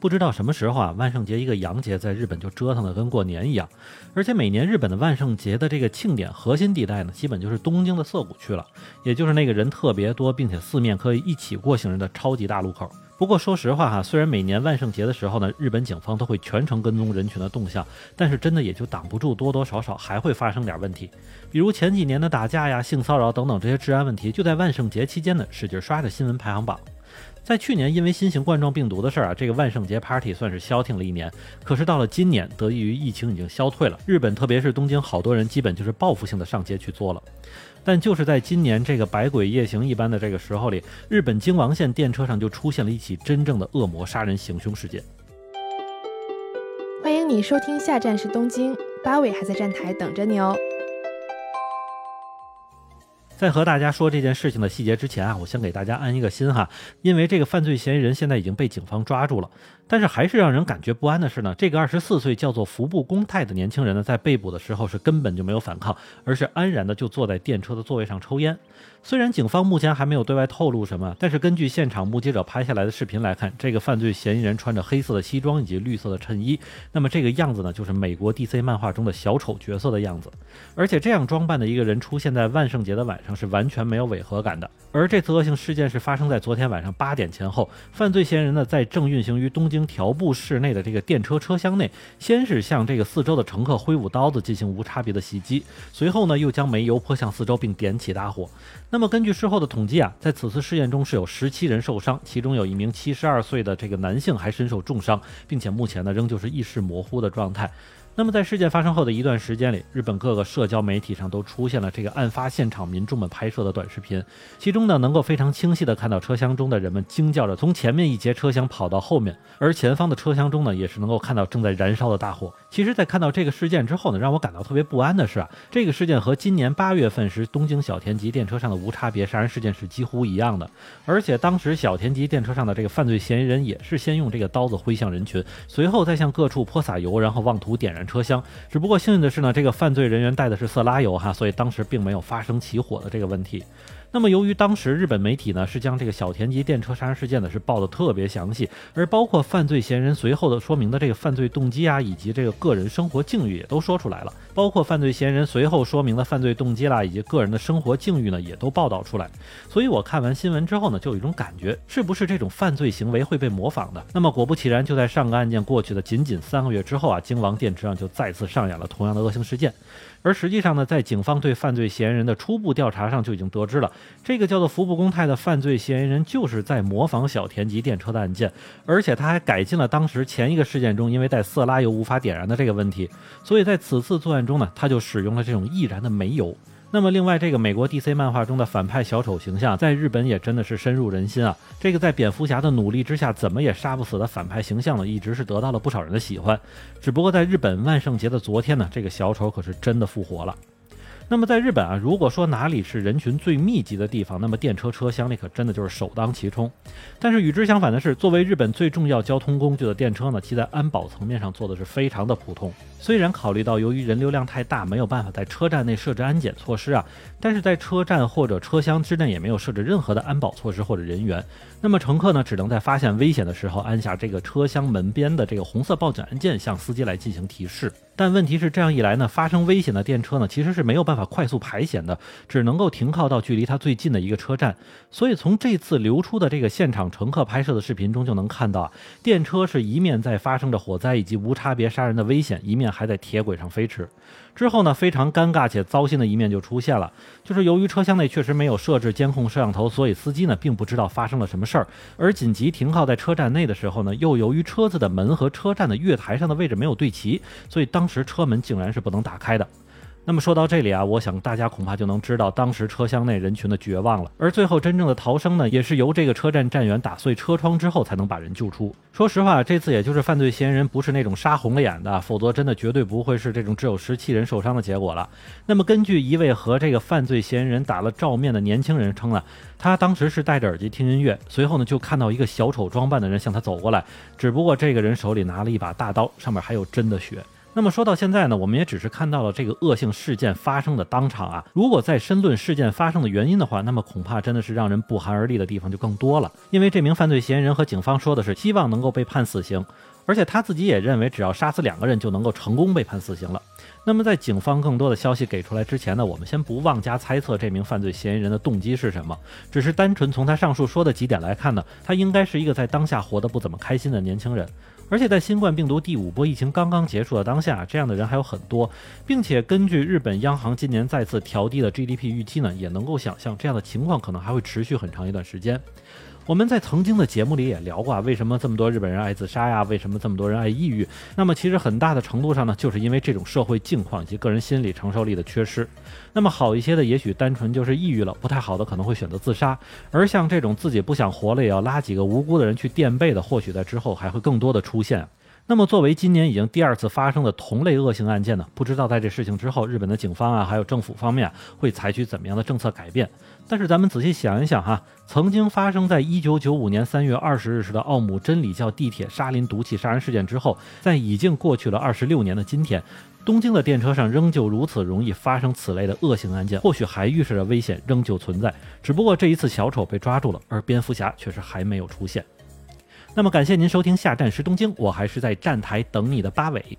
不知道什么时候啊，万圣节一个洋节在日本就折腾的跟过年一样。而且每年日本的万圣节的这个庆典核心地带呢，基本就是东京的涩谷区了，也就是那个人特别多，并且四面可以一起过行人的超级大路口。不过说实话哈，虽然每年万圣节的时候呢，日本警方都会全程跟踪人群的动向，但是真的也就挡不住多多少少还会发生点问题，比如前几年的打架呀、性骚扰等等这些治安问题，就在万圣节期间呢使劲刷着新闻排行榜。在去年因为新型冠状病毒的事儿啊，这个万圣节 party 算是消停了一年。可是到了今年，得益于疫情已经消退了，日本特别是东京，好多人基本就是报复性的上街去做了。但就是在今年这个百鬼夜行一般的这个时候里，日本京王线电车上就出现了一起真正的恶魔杀人行凶事件。欢迎你收听，下站是东京，八尾还在站台等着你哦。在和大家说这件事情的细节之前啊，我先给大家安一个心哈，因为这个犯罪嫌疑人现在已经被警方抓住了。但是还是让人感觉不安的是呢，这个二十四岁叫做服部公泰的年轻人呢，在被捕的时候是根本就没有反抗，而是安然的就坐在电车的座位上抽烟。虽然警方目前还没有对外透露什么，但是根据现场目击者拍下来的视频来看，这个犯罪嫌疑人穿着黑色的西装以及绿色的衬衣，那么这个样子呢，就是美国 DC 漫画中的小丑角色的样子。而且这样装扮的一个人出现在万圣节的晚上是完全没有违和感的。而这次恶性事件是发生在昨天晚上八点前后，犯罪嫌疑人呢在正运行于东京。调布室内的这个电车车厢内，先是向这个四周的乘客挥舞刀子进行无差别的袭击，随后呢又将煤油泼向四周并点起大火。那么根据事后的统计啊，在此次事件中是有十七人受伤，其中有一名七十二岁的这个男性还身受重伤，并且目前呢仍旧是意识模糊的状态。那么在事件发生后的一段时间里，日本各个社交媒体上都出现了这个案发现场民众们拍摄的短视频，其中呢能够非常清晰的看到车厢中的人们惊叫着从前面一节车厢跑到后面，而前方的车厢中呢也是能够看到正在燃烧的大火。其实，在看到这个事件之后呢，让我感到特别不安的是啊，这个事件和今年八月份时东京小田急电车上的无差别杀人事件是几乎一样的，而且当时小田急电车上的这个犯罪嫌疑人也是先用这个刀子挥向人群，随后再向各处泼洒油，然后妄图点燃车厢，只不过幸运的是呢，这个犯罪人员带的是色拉油哈，所以当时并没有发生起火的这个问题。那么，由于当时日本媒体呢是将这个小田急电车杀人事件呢是报的特别详细，而包括犯罪嫌疑人随后的说明的这个犯罪动机啊，以及这个个人生活境遇也都说出来了，包括犯罪嫌疑人随后说明的犯罪动机啦，以及个人的生活境遇呢也都报道出来。所以我看完新闻之后呢，就有一种感觉，是不是这种犯罪行为会被模仿的？那么果不其然，就在上个案件过去的仅仅三个月之后啊，京王电车上就再次上演了同样的恶性事件。而实际上呢，在警方对犯罪嫌疑人的初步调查上，就已经得知了这个叫做服部公泰的犯罪嫌疑人就是在模仿小田急电车的案件，而且他还改进了当时前一个事件中因为带色拉油无法点燃的这个问题，所以在此次作案中呢，他就使用了这种易燃的煤油。那么，另外这个美国 DC 漫画中的反派小丑形象，在日本也真的是深入人心啊！这个在蝙蝠侠的努力之下，怎么也杀不死的反派形象呢，一直是得到了不少人的喜欢。只不过在日本万圣节的昨天呢，这个小丑可是真的复活了。那么在日本啊，如果说哪里是人群最密集的地方，那么电车车厢里可真的就是首当其冲。但是与之相反的是，作为日本最重要交通工具的电车呢，其在安保层面上做的是非常的普通。虽然考虑到由于人流量太大，没有办法在车站内设置安检措施啊，但是在车站或者车厢之内也没有设置任何的安保措施或者人员。那么乘客呢，只能在发现危险的时候按下这个车厢门边的这个红色报警按键，向司机来进行提示。但问题是，这样一来呢，发生危险的电车呢，其实是没有办法快速排险的，只能够停靠到距离它最近的一个车站。所以从这次流出的这个现场乘客拍摄的视频中就能看到，电车是一面在发生着火灾以及无差别杀人的危险，一面还在铁轨上飞驰。之后呢，非常尴尬且糟心的一面就出现了，就是由于车厢内确实没有设置监控摄像头，所以司机呢并不知道发生了什么事儿。而紧急停靠在车站内的时候呢，又由于车子的门和车站的月台上的位置没有对齐，所以当时车门竟然是不能打开的。那么说到这里啊，我想大家恐怕就能知道当时车厢内人群的绝望了。而最后真正的逃生呢，也是由这个车站站员打碎车窗之后才能把人救出。说实话，这次也就是犯罪嫌疑人不是那种杀红了眼的，否则真的绝对不会是这种只有十七人受伤的结果了。那么根据一位和这个犯罪嫌疑人打了照面的年轻人称呢，他当时是戴着耳机听音乐，随后呢就看到一个小丑装扮的人向他走过来，只不过这个人手里拿了一把大刀，上面还有真的血。那么说到现在呢，我们也只是看到了这个恶性事件发生的当场啊。如果再深论事件发生的原因的话，那么恐怕真的是让人不寒而栗的地方就更多了。因为这名犯罪嫌疑人和警方说的是希望能够被判死刑，而且他自己也认为只要杀死两个人就能够成功被判死刑了。那么在警方更多的消息给出来之前呢，我们先不妄加猜测这名犯罪嫌疑人的动机是什么，只是单纯从他上述说的几点来看呢，他应该是一个在当下活得不怎么开心的年轻人。而且在新冠病毒第五波疫情刚刚结束的当下，这样的人还有很多，并且根据日本央行今年再次调低的 GDP 预期呢，也能够想象这样的情况可能还会持续很长一段时间。我们在曾经的节目里也聊过，啊，为什么这么多日本人爱自杀呀？为什么这么多人爱抑郁？那么其实很大的程度上呢，就是因为这种社会境况以及个人心理承受力的缺失。那么好一些的，也许单纯就是抑郁了；不太好的，可能会选择自杀。而像这种自己不想活了，也要拉几个无辜的人去垫背的，或许在之后还会更多的出现。那么，作为今年已经第二次发生的同类恶性案件呢？不知道在这事情之后，日本的警方啊，还有政府方面会采取怎么样的政策改变？但是咱们仔细想一想哈，曾经发生在一九九五年三月二十日时的奥姆真理教地铁沙林毒气杀人事件之后，在已经过去了二十六年的今天，东京的电车上仍旧如此容易发生此类的恶性案件，或许还预示着危险仍旧存在。只不过这一次小丑被抓住了，而蝙蝠侠却是还没有出现。那么感谢您收听下站时东京，我还是在站台等你的八尾。